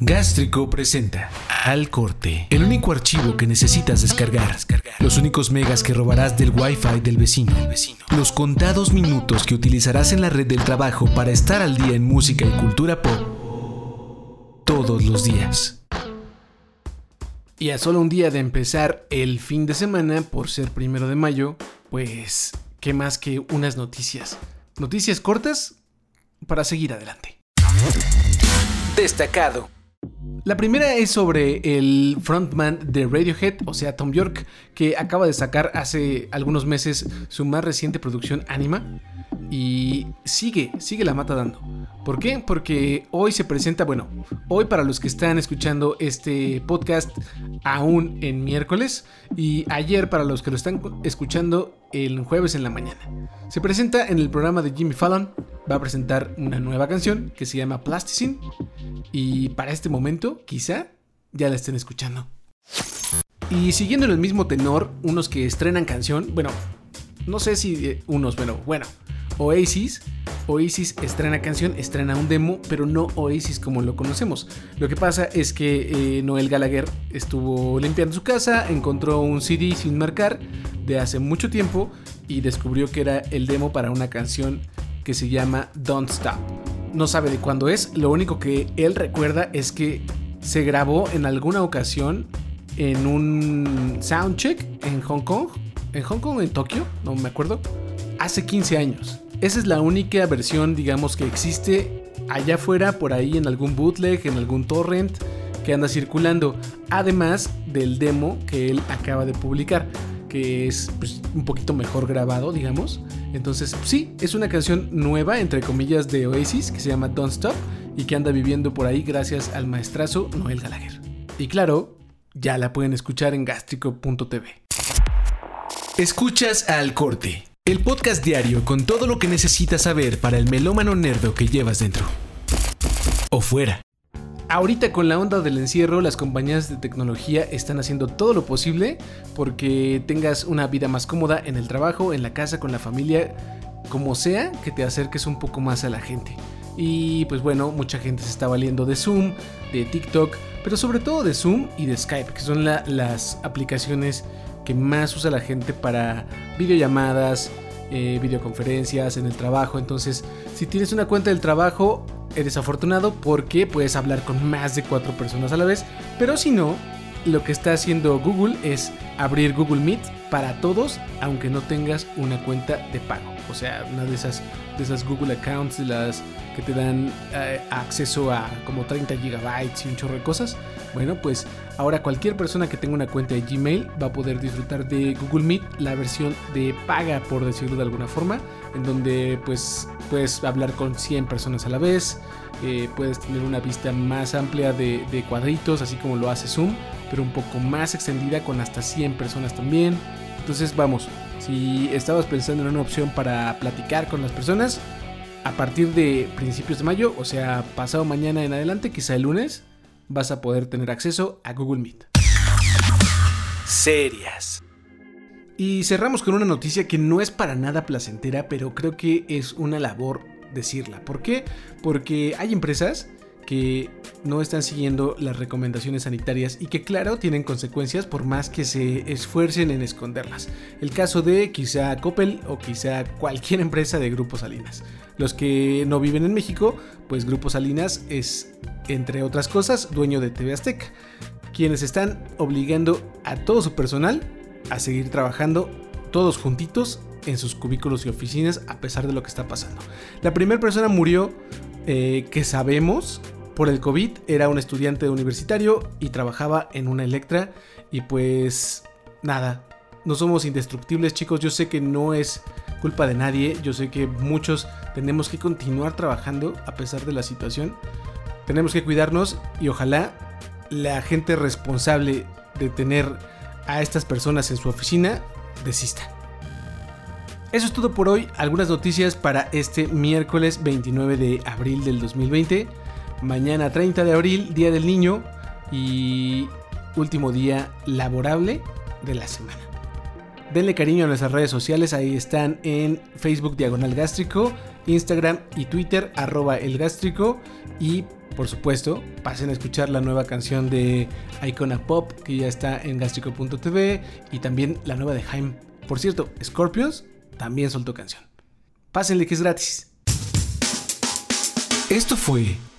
Gástrico presenta Al Corte, el único archivo que necesitas descargar, los únicos megas que robarás del Wi-Fi del vecino, los contados minutos que utilizarás en la red del trabajo para estar al día en música y cultura pop todos los días. Y a solo un día de empezar el fin de semana, por ser primero de mayo, pues, ¿qué más que unas noticias? Noticias cortas para seguir adelante. Destacado. La primera es sobre el frontman de Radiohead, o sea, Tom York, que acaba de sacar hace algunos meses su más reciente producción Anima. Y sigue, sigue la mata dando. ¿Por qué? Porque hoy se presenta, bueno, hoy para los que están escuchando este podcast aún en miércoles y ayer para los que lo están escuchando el jueves en la mañana. Se presenta en el programa de Jimmy Fallon, va a presentar una nueva canción que se llama Plasticine y para este momento quizá ya la estén escuchando. Y siguiendo en el mismo tenor, unos que estrenan canción, bueno, no sé si eh, unos, pero bueno, Oasis. Oasis estrena canción, estrena un demo, pero no Oasis como lo conocemos. Lo que pasa es que eh, Noel Gallagher estuvo limpiando su casa, encontró un CD sin marcar de hace mucho tiempo y descubrió que era el demo para una canción que se llama Don't Stop. No sabe de cuándo es, lo único que él recuerda es que se grabó en alguna ocasión en un soundcheck en Hong Kong, en Hong Kong en Tokio, no me acuerdo, hace 15 años. Esa es la única versión, digamos, que existe allá afuera, por ahí en algún bootleg, en algún torrent que anda circulando. Además del demo que él acaba de publicar, que es pues, un poquito mejor grabado, digamos. Entonces, sí, es una canción nueva, entre comillas, de Oasis, que se llama Don't Stop y que anda viviendo por ahí gracias al maestrazo Noel Gallagher. Y claro, ya la pueden escuchar en gastrico.tv. Escuchas al corte el podcast diario con todo lo que necesitas saber para el melómano nerdo que llevas dentro. O fuera. Ahorita con la onda del encierro, las compañías de tecnología están haciendo todo lo posible porque tengas una vida más cómoda en el trabajo, en la casa, con la familia, como sea, que te acerques un poco más a la gente. Y pues bueno, mucha gente se está valiendo de Zoom, de TikTok, pero sobre todo de Zoom y de Skype, que son las aplicaciones que más usa la gente para videollamadas, eh, videoconferencias, en el trabajo. Entonces, si tienes una cuenta del trabajo, eres afortunado porque puedes hablar con más de cuatro personas a la vez. Pero si no, lo que está haciendo Google es abrir Google Meet para todos, aunque no tengas una cuenta de pago. O sea, una de esas, esas Google Accounts, las que te dan eh, acceso a como 30 gigabytes y un chorro de cosas. Bueno, pues ahora cualquier persona que tenga una cuenta de Gmail va a poder disfrutar de Google Meet, la versión de paga, por decirlo de alguna forma, en donde pues puedes hablar con 100 personas a la vez, eh, puedes tener una vista más amplia de cuadritos, así como lo hace Zoom, pero un poco más extendida con hasta 100 personas también. Entonces vamos, si estabas pensando en una opción para platicar con las personas, a partir de principios de mayo, o sea, pasado mañana en adelante, quizá el lunes, vas a poder tener acceso a Google Meet. Serias. Y cerramos con una noticia que no es para nada placentera, pero creo que es una labor decirla. ¿Por qué? Porque hay empresas que no están siguiendo las recomendaciones sanitarias y que claro tienen consecuencias por más que se esfuercen en esconderlas. El caso de quizá Coppel o quizá cualquier empresa de Grupo Salinas. Los que no viven en México, pues Grupo Salinas es, entre otras cosas, dueño de TV Azteca, quienes están obligando a todo su personal a seguir trabajando todos juntitos en sus cubículos y oficinas a pesar de lo que está pasando. La primera persona murió eh, que sabemos por el COVID, era un estudiante universitario y trabajaba en una Electra y pues nada, no somos indestructibles chicos, yo sé que no es culpa de nadie, yo sé que muchos tenemos que continuar trabajando a pesar de la situación, tenemos que cuidarnos y ojalá la gente responsable de tener a estas personas en su oficina desista. Eso es todo por hoy, algunas noticias para este miércoles 29 de abril del 2020. Mañana 30 de abril, Día del Niño y último día laborable de la semana. Denle cariño a nuestras redes sociales, ahí están en Facebook Diagonal Gástrico, Instagram y Twitter arroba el gástrico y por supuesto, pasen a escuchar la nueva canción de Icona Pop que ya está en gastrico.tv y también la nueva de Jaime. Por cierto, Scorpions también soltó canción. Pásenle que es gratis. Esto fue